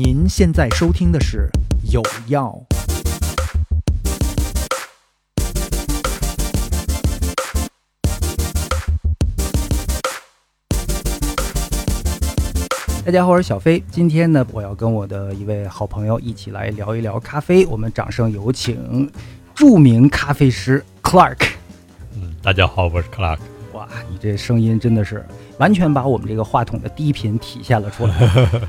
您现在收听的是《有药》。大家好，我是小飞。今天呢，我要跟我的一位好朋友一起来聊一聊咖啡。我们掌声有请著名咖啡师 Clark。嗯，大家好，我是 Clark。哇，你这声音真的是完全把我们这个话筒的低频体现了出来，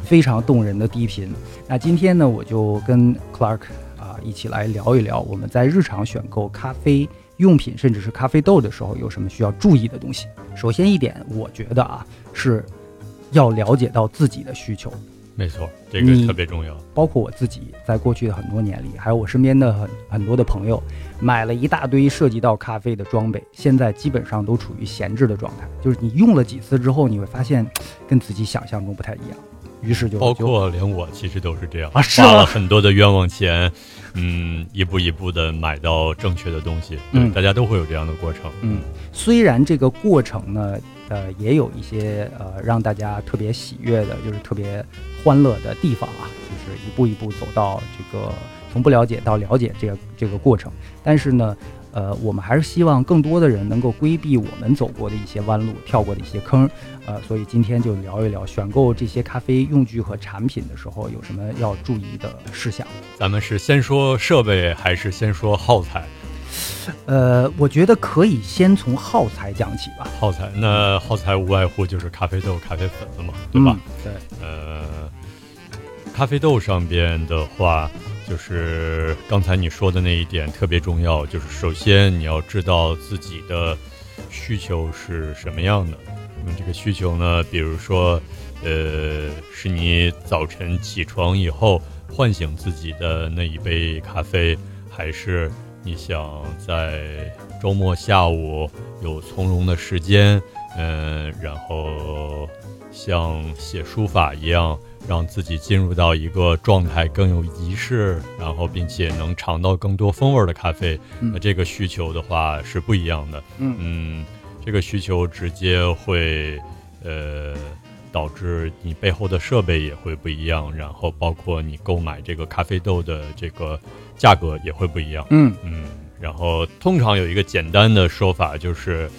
非常动人的低频。那今天呢，我就跟 Clark 啊一起来聊一聊，我们在日常选购咖啡用品，甚至是咖啡豆的时候，有什么需要注意的东西。首先一点，我觉得啊是要了解到自己的需求。没错，这个特别重要。包括我自己在过去的很多年里，还有我身边的很很多的朋友，买了一大堆涉及到咖啡的装备，现在基本上都处于闲置的状态。就是你用了几次之后，你会发现跟自己想象中不太一样，于是就就包括连我其实都是这样啊花了很多的冤枉钱，嗯，一步一步的买到正确的东西。对，嗯大家都会有这样的过程。嗯，虽然这个过程呢，呃，也有一些呃让大家特别喜悦的，就是特别欢乐的地方啊，就是一步一步走到这个从不了解到了解这个这个过程。但是呢，呃，我们还是希望更多的人能够规避我们走过的一些弯路、跳过的一些坑，呃，所以今天就聊一聊选购这些咖啡用具和产品的时候有什么要注意的事项。咱们是先说设备，还是先说耗材？呃，我觉得可以先从耗材讲起吧，耗材，那耗材无外乎就是咖啡豆、咖啡粉了嘛，对吧？嗯？对。呃，咖啡豆上边的话，就是刚才你说的那一点特别重要，就是首先你要知道自己的需求是什么样的。那么这个需求呢，比如说，呃，是你早晨起床以后唤醒自己的那一杯咖啡，还是你想在周末下午有从容的时间，嗯、然后像写书法一样，让自己进入到一个状态更有仪式，然后并且能尝到更多风味的咖啡。嗯那这个需求的话是不一样的。嗯嗯，这个需求直接会呃导致你背后的设备也会不一样，然后包括你购买这个咖啡豆的这个价格也会不一样。嗯嗯，然后通常有一个简单的说法，就是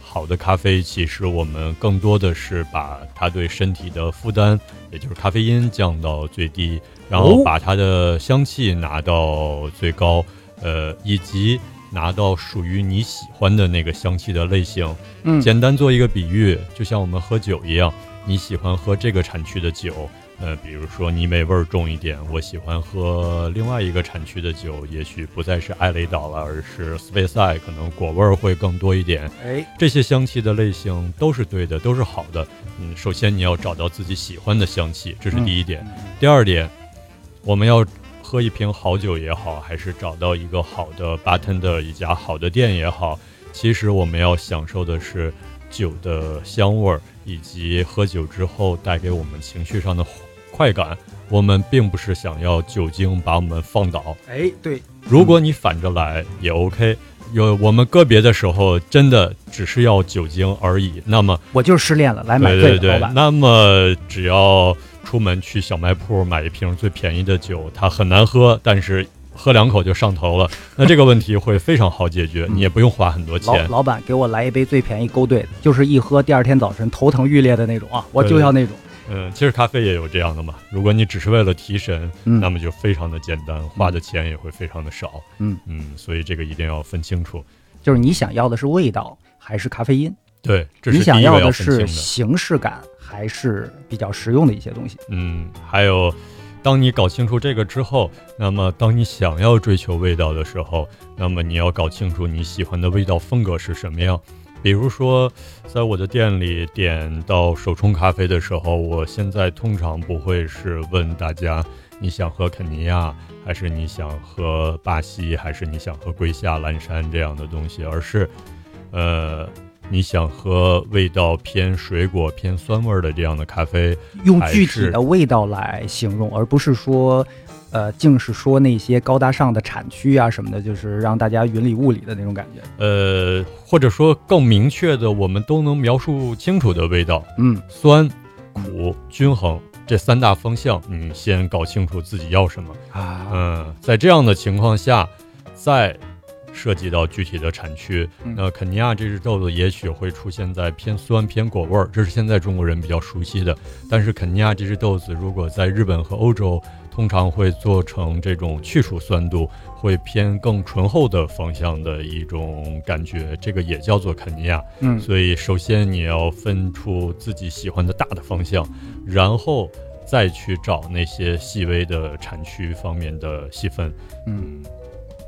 好的咖啡其实我们更多的是把它对身体的负担，也就是咖啡因降到最低，然后哦把它的香气拿到最高，呃，以及拿到属于你喜欢的那个香气的类型。嗯简单做一个比喻，就像我们喝酒一样，你喜欢喝这个产区的酒，呃，比如说泥煤味儿重一点，我喜欢喝另外一个产区的酒，也许不再是艾雷岛了，而是斯佩塞，可能果味儿会更多一点。哎，这些香气的类型都是对的，都是好的。嗯，首先你要找到自己喜欢的香气，这是第一点。第二点，我们要喝一瓶好酒也好，还是找到一个好的 bartender 一家好的店也好，其实我们要享受的是酒的香味儿，以及喝酒之后带给我们情绪上的快感。我们并不是想要酒精把我们放倒，哎，对，如果你反着来也 OK。有我们个别的时候，真的只是要酒精而已。那么我就是失恋了，来买对对对醉的老，板。那么只要出门去小卖铺买一瓶最便宜的酒，它很难喝，但是喝两口就上头了，那这个问题会非常好解决，你也不用花很多钱。老板给我来一杯最便宜勾兑的，就是一喝第二天早晨头疼欲裂的那种啊，我就要那种。嗯，其实咖啡也有这样的嘛。如果你只是为了提神，嗯那么就非常的简单，花的钱也会非常的少。嗯嗯，所以这个一定要分清楚。就是你想要的是味道还是咖啡因？对，这是你想要的是。形式感还是比较实用的一些东西？嗯，还有，当你搞清楚这个之后，那么当你想要追求味道的时候，那么你要搞清楚你喜欢的味道风格是什么样。比如说，在我的店里点到手冲咖啡的时候，我现在通常不会是问大家你想喝肯尼亚，还是你想喝巴西，还是你想喝瑰夏、蓝山这样的东西，而是，呃，你想喝味道偏水果、偏酸味儿的这样的咖啡，用具体的味道来形容，而不是说，呃，净是说那些高大上的产区啊什么的，就是让大家云里雾里的那种感觉。呃，或者说更明确的，我们都能描述清楚的味道，嗯酸、苦、均衡，这三大方向，你先搞清楚自己要什么。啊，嗯，在这样的情况下，再涉及到具体的产区，嗯那肯尼亚这只豆子也许会出现在偏酸偏果味儿，这是现在中国人比较熟悉的。但是肯尼亚这只豆子，如果在日本和欧洲，通常会做成这种去除酸度，会偏更醇厚的方向的一种感觉，这个也叫做肯尼亚。嗯所以首先你要分出自己喜欢的大的方向，然后再去找那些细微的产区方面的细分。嗯，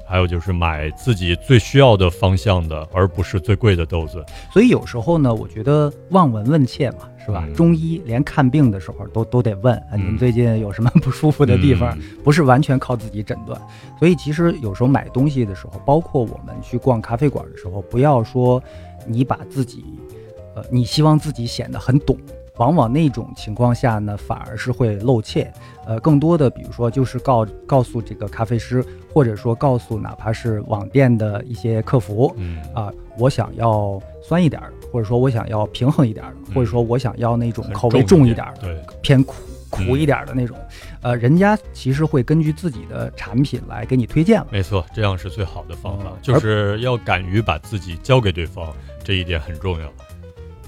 还有就是买自己最需要的方向的，而不是最贵的豆子。所以有时候呢，我觉得望闻问切嘛，是吧？嗯中医连看病的时候都都得问啊，嗯您最近有什么不舒服的地方？嗯不是完全靠自己诊断。所以其实有时候买东西的时候，包括我们去逛咖啡馆的时候，不要说你把自己，呃，你希望自己显得很懂。往往那种情况下呢，反而是会露怯。呃，更多的，比如说就是告告诉这个咖啡师，或者说告诉哪怕是网店的一些客服，嗯啊，我想要酸一点儿，或者说我想要平衡一点儿，或者说我想要那种口味重一点儿，对，偏苦苦嗯一点儿的那种。呃，人家其实会根据自己的产品来给你推荐了。没错，这样是最好的方法，嗯就是要敢于把自己交给对方，这一点很重要。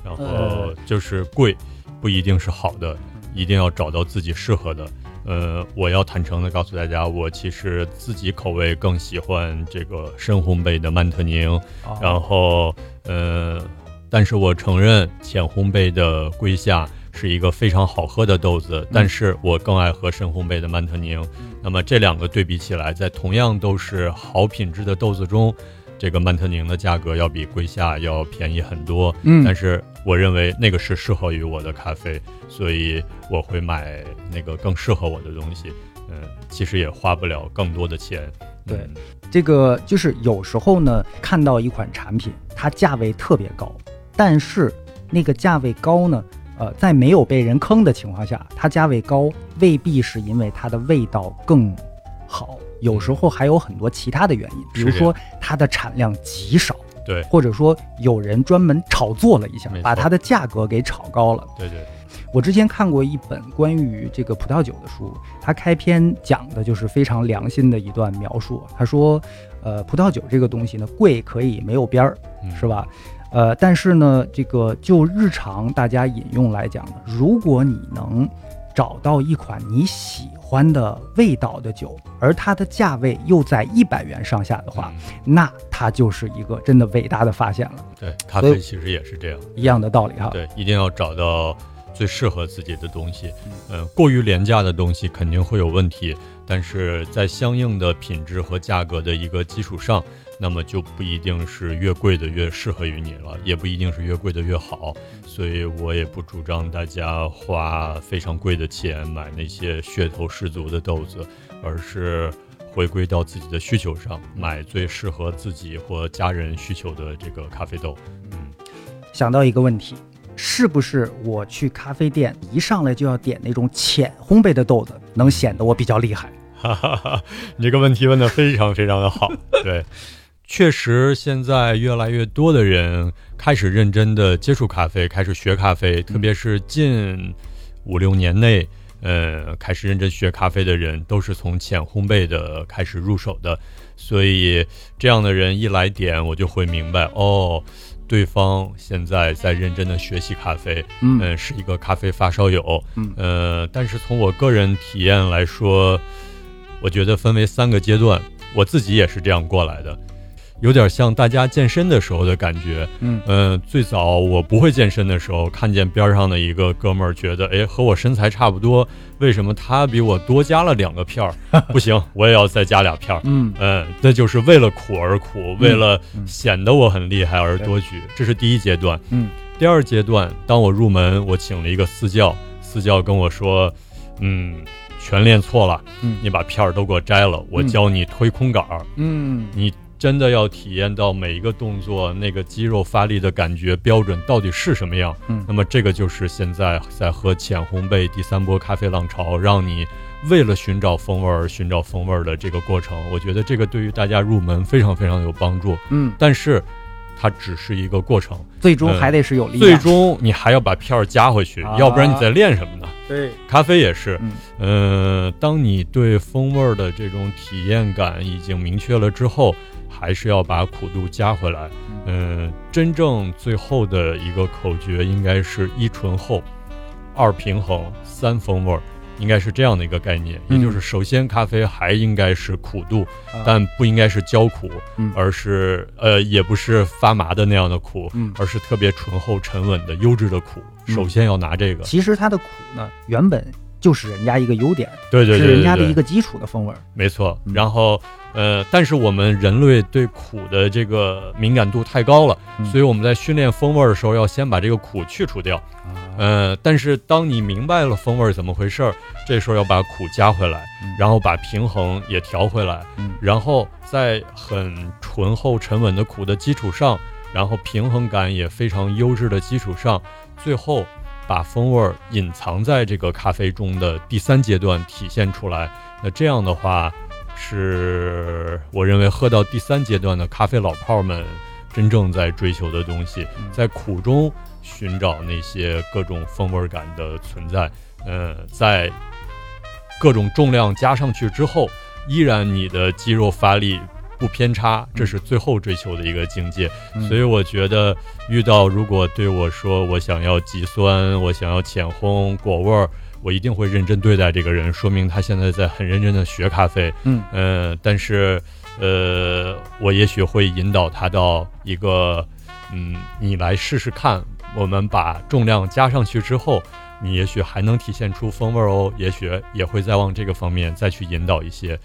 然后呃就是贵，不一定是好的，一定要找到自己适合的。呃，我要坦诚的告诉大家，我其实自己口味更喜欢这个深烘焙的曼特宁，啊然后，呃，但是我承认浅烘焙的龟夏是一个非常好喝的豆子，但是我更爱喝深烘焙的曼特宁。那么这两个对比起来，在同样都是好品质的豆子中，这个曼特宁的价格要比龟夏要便宜很多。嗯但是我认为那个是适合于我的咖啡，所以我会买那个更适合我的东西。嗯，其实也花不了更多的钱。对嗯这个就是有时候呢，看到一款产品，它价位特别高，但是那个价位高呢，呃，在没有被人坑的情况下，它价位高未必是因为它的味道更好，有时候还有很多其他的原因，比如说它的产量极少，对或者说有人专门炒作了一下把它的价格给炒高了。对对，我之前看过一本关于这个葡萄酒的书，它开篇讲的就是非常良心的一段描述。他说，呃，葡萄酒这个东西呢，贵可以没有边儿，嗯是吧？呃，但是呢，这个就日常大家饮用来讲呢，如果你能找到一款你喜欢的味道的酒，而它的价位又在一百元上下的话，嗯那它就是一个真的伟大的发现了。对，咖啡其实也是这样。一样的道理哈。对，一定要找到最适合自己的东西。嗯、过于廉价的东西肯定会有问题，但是在相应的品质和价格的一个基础上，那么就不一定是越贵的越适合于你了，也不一定是越贵的越好。所以我也不主张大家花非常贵的钱买那些噱头十足的豆子，而是。回归到自己的需求上，买最适合自己或家人需求的这个咖啡豆。嗯，想到一个问题，是不是我去咖啡店一上来就要点那种浅烘焙的豆子，能显得我比较厉害？哈哈哈，你这个问题问得非常非常的好。对，确实现在越来越多的人开始认真的接触咖啡，开始学咖啡，特别是近五六年内，呃，开始认真学咖啡的人，都是从浅烘焙的开始入手的。所以这样的人一来点，我就会明白哦。对方现在在认真的学习咖啡，嗯呃是一个咖啡发烧友，嗯呃，但是从我个人体验来说，我觉得分为三个阶段，我自己也是这样过来的，有点像大家健身的时候的感觉。嗯。嗯、最早我不会健身的时候，看见边上的一个哥们儿，觉得哎和我身材差不多，为什么他比我多加了两个片儿？不行，我也要再加俩片儿。嗯。嗯，那就是为了苦而苦，为了嗯。显得我很厉害而多举，这是第一阶段。嗯。第二阶段，当我入门，我请了一个私教，私教跟我说，嗯，全练错了，嗯。你把片儿都给我摘了，我教你推空杆儿，嗯。你真的要体验到每一个动作那个肌肉发力的感觉标准到底是什么样。嗯那么这个就是现在在喝浅烘焙第三波咖啡浪潮，让你为了寻找风味儿寻找风味儿的这个过程，我觉得这个对于大家入门非常非常有帮助。嗯但是它只是一个过程，最终还得是有力量。最终你还要把片儿加回去，要不然你在练什么呢？对，咖啡也是。嗯，当你对风味儿的这种体验感已经明确了之后，还是要把苦度加回来。嗯，真正最后的一个口诀应该是一醇厚，二平衡，三风味儿。应该是这样的一个概念，也就是首先咖啡还应该是苦度，但不应该是焦苦，而是呃也不是发麻的那样的苦，而是特别醇厚沉稳的优质的苦。首先要拿这个。其实它的苦呢，原本就是人家一个优点，对对对，是人家的一个基础的风味。没错。然后呃，但是我们人类对苦的这个敏感度太高了，所以我们在训练风味的时候要先把这个苦去除掉。呃，但是当你明白了风味怎么回事儿，这时候要把苦加回来，然后把平衡也调回来，然后在很醇厚沉稳的苦的基础上，然后平衡感也非常优质的基础上，最后把风味隐藏在这个咖啡中的第三阶段体现出来。那这样的话，是我认为喝到第三阶段的咖啡老炮们真正在追求的东西，在苦中。寻找那些各种风味感的存在，嗯，在各种重量加上去之后，依然你的肌肉发力不偏差，这是最后追求的一个境界。所以我觉得，遇到如果对我说我想要极酸，我想要浅烘果味儿，我一定会认真对待这个人，说明他现在在很认真的学咖啡。嗯嗯，但是呃，我也许会引导他到一个，嗯，你来试试看。我们把重量加上去之后，你也许还能体现出风味哦，也许也会再往这个方面再去引导一些。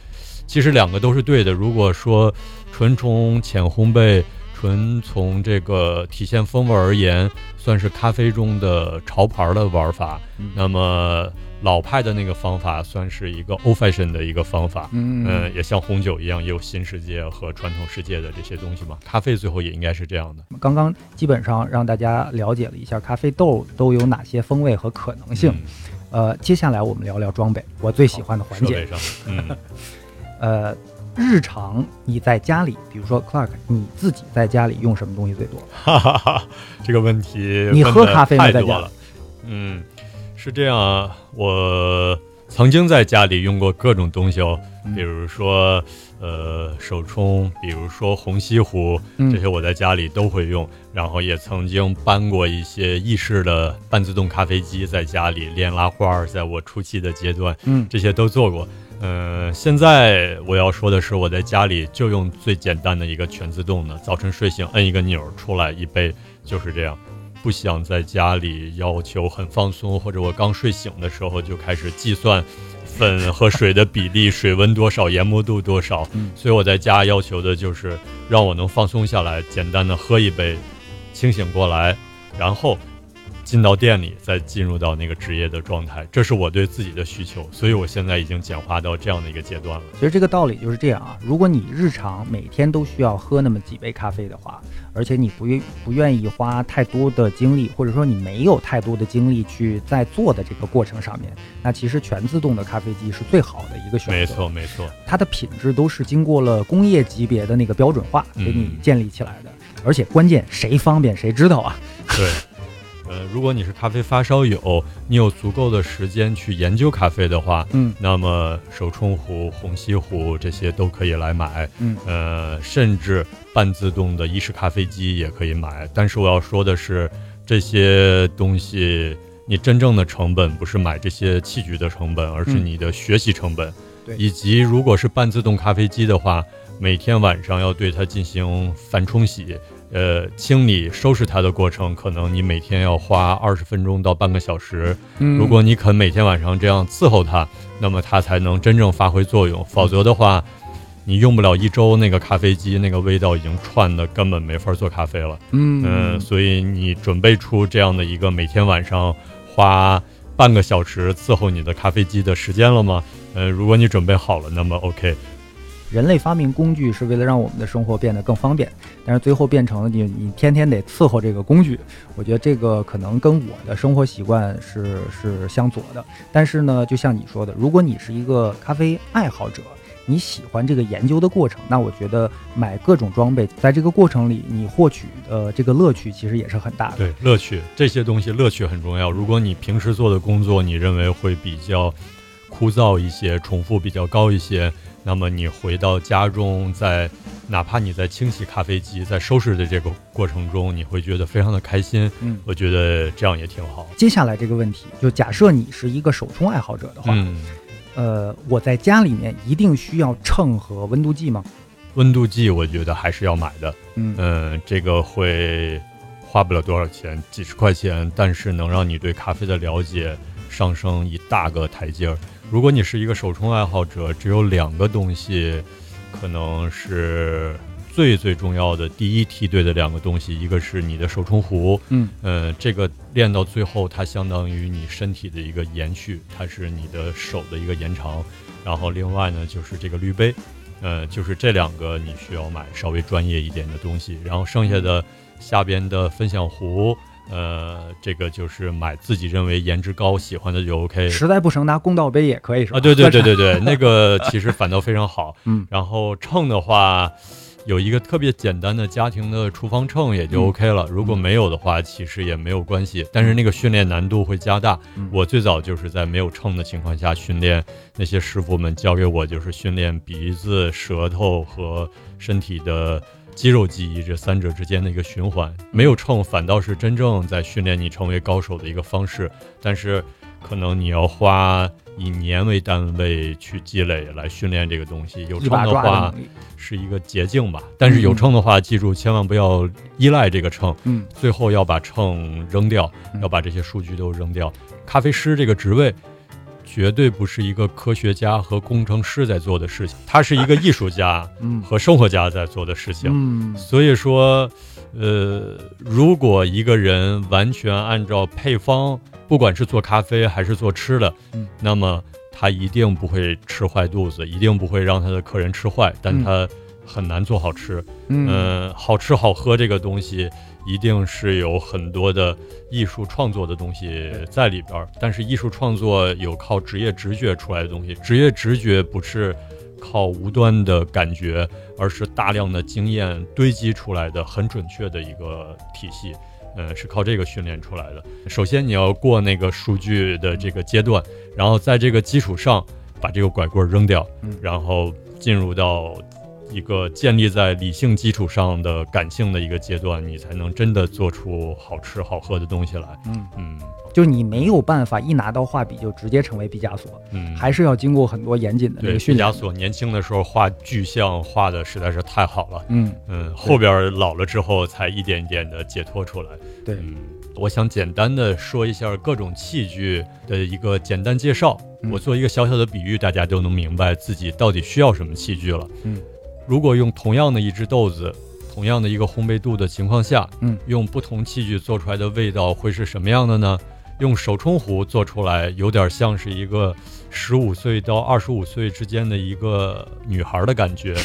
其实两个都是对的。如果说纯从浅烘焙，纯从这个体现风味而言，算是咖啡中的潮牌的玩法，那么。老派的那个方法算是一个 old fashion 的一个方法，嗯，也像红酒一样，也有新世界和传统世界的这些东西嘛。咖啡最后也应该是这样的。刚刚基本上让大家了解了一下咖啡豆都有哪些风味和可能性，呃，接下来我们聊聊装备，我最喜欢的环节。嗯，呃，日常你在家里，比如说 Clark，你自己在家里用什么东西最多？哈哈哈，这个问题你喝咖啡吗？在家？嗯。是这样啊，我曾经在家里用过各种东西哦，比如说呃手冲，比如说虹吸壶，这些我在家里都会用。然后也曾经搬过一些意式的半自动咖啡机在家里练拉花，在我初期的阶段，嗯，这些都做过。嗯，现在我要说的是，我在家里就用最简单的一个全自动的，早晨睡醒摁一个钮出来一杯，就是这样。不想在家里要求很放松，或者我刚睡醒的时候就开始计算粉和水的比例、水温多少、研磨度多少。所以我在家要求的就是让我能放松下来，简单的喝一杯，清醒过来，然后。进到店里，再进入到那个职业的状态，这是我对自己的需求，所以我现在已经简化到这样的一个阶段了。其实这个道理就是这样啊，如果你日常每天都需要喝那么几杯咖啡的话，而且你不愿不愿意花太多的精力，或者说你没有太多的精力去在做的这个过程上面，那其实全自动的咖啡机是最好的一个选择。没错，没错，它的品质都是经过了工业级别的那个标准化给 你建立起来的，而且关键谁方便谁知道啊。对。呃，如果你是咖啡发烧友，你有足够的时间去研究咖啡的话，嗯，那么手冲壶、虹吸壶这些都可以来买，嗯，呃，甚至半自动的意式咖啡机也可以买。但是我要说的是，这些东西你真正的成本不是买这些器具的成本，而是你的学习成本，对，以及如果是半自动咖啡机的话，每天晚上要对它进行反冲洗。呃，清理收拾它的过程，可能你每天要花二十分钟到半个小时。如果你肯每天晚上这样伺候它，那么它才能真正发挥作用。否则的话，你用不了一周，那个咖啡机那个味道已经串的根本没法做咖啡了。嗯，所以你准备出这样的一个每天晚上花半个小时伺候你的咖啡机的时间了吗？呃，如果你准备好了，那么 OK。人类发明工具是为了让我们的生活变得更方便，但是最后变成了你你天天得伺候这个工具。我觉得这个可能跟我的生活习惯是是相左的。但是呢，就像你说的，如果你是一个咖啡爱好者，你喜欢这个研究的过程，那我觉得买各种装备，在这个过程里你获取的这个乐趣其实也是很大的。对，乐趣这些东西乐趣很重要。如果你平时做的工作你认为会比较枯燥一些，重复比较高一些，那么你回到家中，在哪怕你在清洗咖啡机、在收拾的这个过程中，你会觉得非常的开心。嗯，我觉得这样也挺好。接下来这个问题，就假设你是一个手冲爱好者的话，嗯，呃，我在家里面一定需要秤和温度计吗？温度计我觉得还是要买的。嗯嗯，这个会花不了多少钱，几十块钱，但是能让你对咖啡的了解上升一大个台阶儿。如果你是一个手冲爱好者，只有两个东西，可能是最最重要的第一梯队的两个东西，一个是你的手冲壶，嗯呃，这个练到最后，它相当于你身体的一个延续，它是你的手的一个延长。然后另外呢，就是这个滤杯，呃，就是这两个你需要买稍微专业一点的东西。然后剩下的下边的分享壶，呃，这个就是买自己认为颜值高、喜欢的就 OK。实在不成拿公道杯也可以是吧？啊，对对对对对，那个其实反倒非常好。嗯然后秤的话，有一个特别简单的家庭的厨房秤也就嗯 OK 了。如果没有的话，其实也没有关系，但是那个训练难度会加大。嗯我最早就是在没有秤的情况下训练，那些师傅们教给我就是训练鼻子、舌头和身体的。肌肉记忆这三者之间的一个循环，没有秤反倒是真正在训练你成为高手的一个方式，但是可能你要花以年为单位去积累来训练这个东西。有秤的话。是一个捷径吧，但是有秤的话，记住千万不要依赖这个秤，嗯最后要把秤扔掉，嗯要把这些数据都扔掉。咖啡师这个职位。绝对不是一个科学家和工程师在做的事情，他是一个艺术家嗯和生活家在做的事情。嗯所以说，呃，如果一个人完全按照配方，不管是做咖啡还是做吃的，嗯那么他一定不会吃坏肚子，一定不会让他的客人吃坏，但嗯他很难做好吃。嗯嗯、好吃好喝这个东西，一定是有很多的艺术创作的东西在里边儿。但是艺术创作有靠职业直觉出来的东西，职业直觉不是靠无端的感觉，而是大量的经验堆积出来的很准确的一个体系。呃，是靠这个训练出来的。首先，你要过那个数据的这个阶段，然后在这个基础上把这个拐棍扔掉，嗯然后进入到一个建立在理性基础上的感性的一个阶段，你才能真的做出好吃好喝的东西来。嗯，嗯就是你没有办法一拿到画笔就直接成为毕加索，嗯，还是要经过很多严谨的这对个训练。毕加索年轻的时候画巨像画的实在是太好了。嗯，嗯，后边老了之后才一点一点的解脱出来。对，嗯，我想简单的说一下各种器具的一个简单介绍。嗯我做一个小小的比喻，大家都能明白自己到底需要什么器具了。嗯，如果用同样的一只豆子，同样的一个烘焙度的情况下，嗯，用不同器具做出来的味道会是什么样的呢？用手冲壶做出来，有点像是一个十五岁到二十五岁之间的一个女孩的感觉，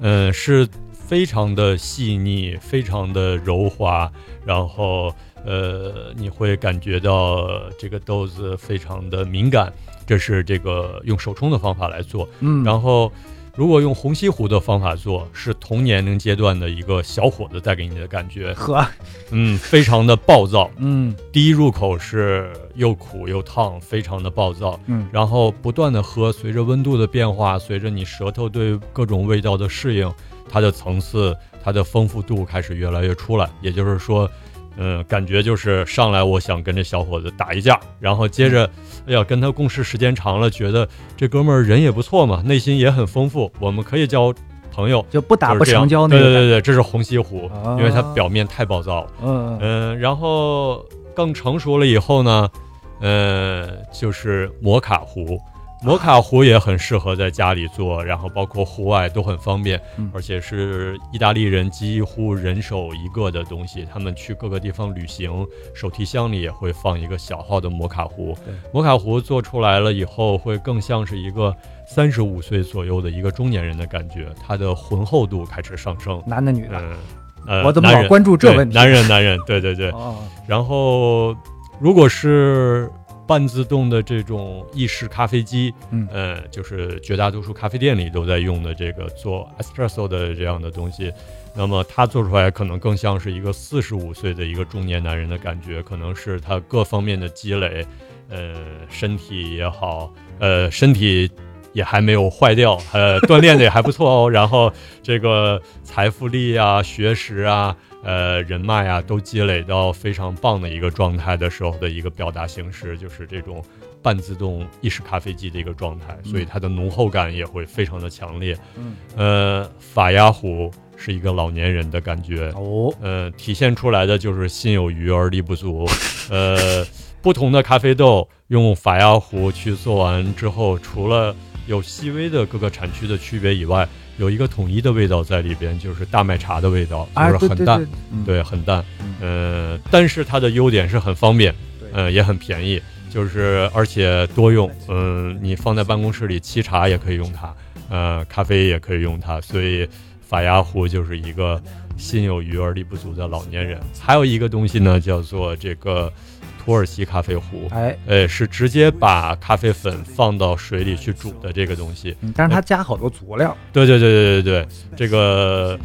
嗯，是非常的细腻，非常的柔滑，然后呃，你会感觉到这个豆子非常的敏感，这是这个用手冲的方法来做。嗯，然后，如果用红西湖的方法做，是同年龄阶段的一个小伙子带给你的感觉，呵，嗯，非常的暴躁。嗯第一入口是又苦又烫，非常的暴躁。嗯然后不断的喝，随着温度的变化，随着你舌头对各种味道的适应，它的层次、它的丰富度开始越来越出来。也就是说，嗯，感觉就是上来我想跟这小伙子打一架，然后接着，哎呀，跟他共事时间长了，觉得这哥们儿人也不错嘛，内心也很丰富，我们可以交朋友。就不打不成交那个。对对对对，这是红西湖，啊因为他表面太暴躁了。嗯嗯，然后更成熟了以后呢，呃，就是摩卡壶。摩卡壶也很适合在家里做，然后包括户外都很方便，嗯而且是意大利人几乎人手一个的东西。他们去各个地方旅行，手提箱里也会放一个小号的摩卡壶。摩卡壶做出来了以后，会更像是一个三十五岁左右的一个中年人的感觉，它的浑厚度开始上升。男的女的，嗯，呃，我怎么老关注这问题？男人，男人，对对对。哦，然后，如果是半自动的这种意式咖啡机，嗯呃，就是绝大多数咖啡店里都在用的这个做 espresso 的这样的东西。那么他做出来可能更像是一个四十五岁的一个中年男人的感觉，可能是他各方面的积累，呃，身体也好，呃，身体也还没有坏掉，呃，锻炼的也还不错哦。然后这个财富力啊、学识啊、呃，人脉啊，都积累到非常棒的一个状态的时候的一个表达形式，就是这种半自动意式咖啡机的一个状态，所以它的浓厚感也会非常的强烈。嗯，呃，法压壶是一个老年人的感觉，哦，呃，体现出来的就是心有余而力不足。呃，不同的咖啡豆用法压壶去做完之后，除了有细微的各个产区的区别以外，有一个统一的味道在里边，就是大麦茶的味道，啊，就是很淡，对对对，嗯对，很淡。嗯呃，但是它的优点是很方便，对呃，也很便宜，就是而且多用。嗯、你放在办公室里沏茶也可以用它，呃，咖啡也可以用它，所以法压壶就是一个心有余而力不足的老年人。还有一个东西呢，叫做这个土耳其咖啡壶。哎，哎，是直接把咖啡粉放到水里去煮的这个东西。嗯但是它加好多佐料，对对对对对对，这个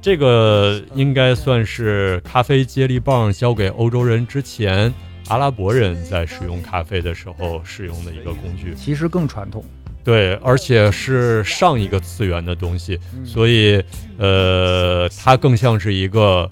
这个应该算是咖啡接力棒交给欧洲人之前，阿拉伯人在使用咖啡的时候使用的一个工具。其实更传统，对，而且是上一个次元的东西，嗯所以呃，它更像是一个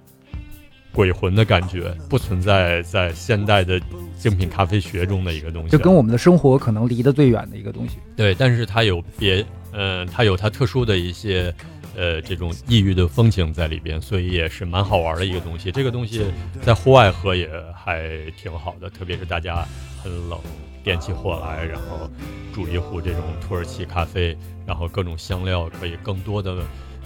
鬼魂的感觉，不存在在现代的精品咖啡学中的一个东西。就跟我们的生活可能离得最远的一个东西。对，但是它有别，呃，它有它特殊的一些，呃，这种异域的风情在里边，所以也是蛮好玩的一个东西。这个东西在户外喝也还挺好的，特别是大家很冷，点起火来，然后煮一壶这种土耳其咖啡，然后各种香料可以更多的，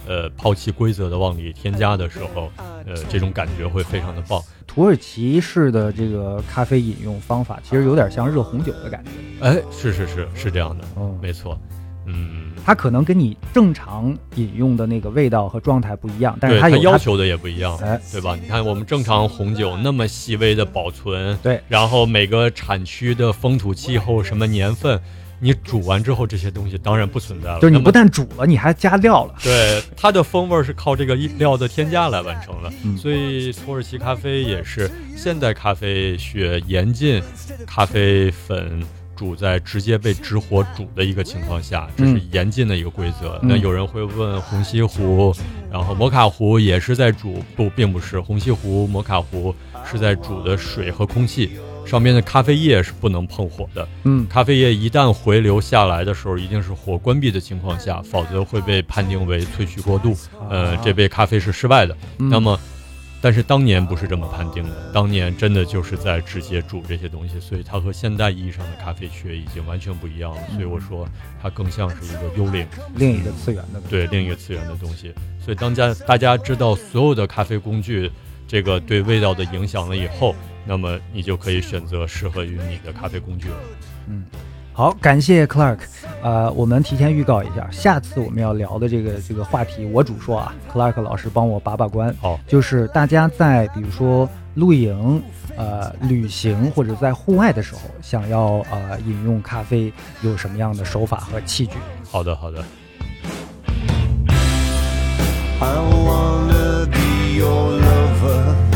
呃，抛弃规则的往里添加的时候，呃，这种感觉会非常的棒。土耳其式的这个咖啡饮用方法，其实有点像热红酒的感觉。哎，是是是是这样的，嗯，没错，嗯。它可能跟你正常饮用的那个味道和状态不一样，但是它要求的也不一样，哎对吧？你看我们正常红酒那么细微的保存，对，然后每个产区的风土气候、什么年份，你煮完之后这些东西当然不存在了。就是你不但煮了，你还加料了。对它的风味儿是靠这个料的添加来完成的，嗯所以土耳其咖啡也是现代咖啡学严禁咖啡粉。煮在直接被直火煮的一个情况下，这是嗯严禁的一个规则。嗯那有人会问红西湖，然后摩卡壶也是在煮，不，并不是红西湖、摩卡壶是在煮的水和空气，上面的咖啡液是不能碰火的。嗯，咖啡液一旦回流下来的时候，一定是火关闭的情况下，否则会被判定为萃取过度。呃，这杯咖啡是失败的。嗯那么，但是当年不是这么判定的，当年真的就是在直接煮这些东西，所以它和现代意义上的咖啡学已经完全不一样了。所以我说，它更像是一个幽灵。另一个次元的。对另一个次元的东西。所以当家大家知道所有的咖啡工具这个对味道的影响了以后，那么你就可以选择适合于你的咖啡工具了。嗯好，感谢 Clark，呃，我们提前预告一下，下次我们要聊的这个这个话题，我主说啊，Clark 老师帮我把把关，好，就是大家在比如说露营、呃旅行或者在户外的时候，想要呃饮用咖啡，有什么样的手法和器具？好的，好的。I wanna be your lover.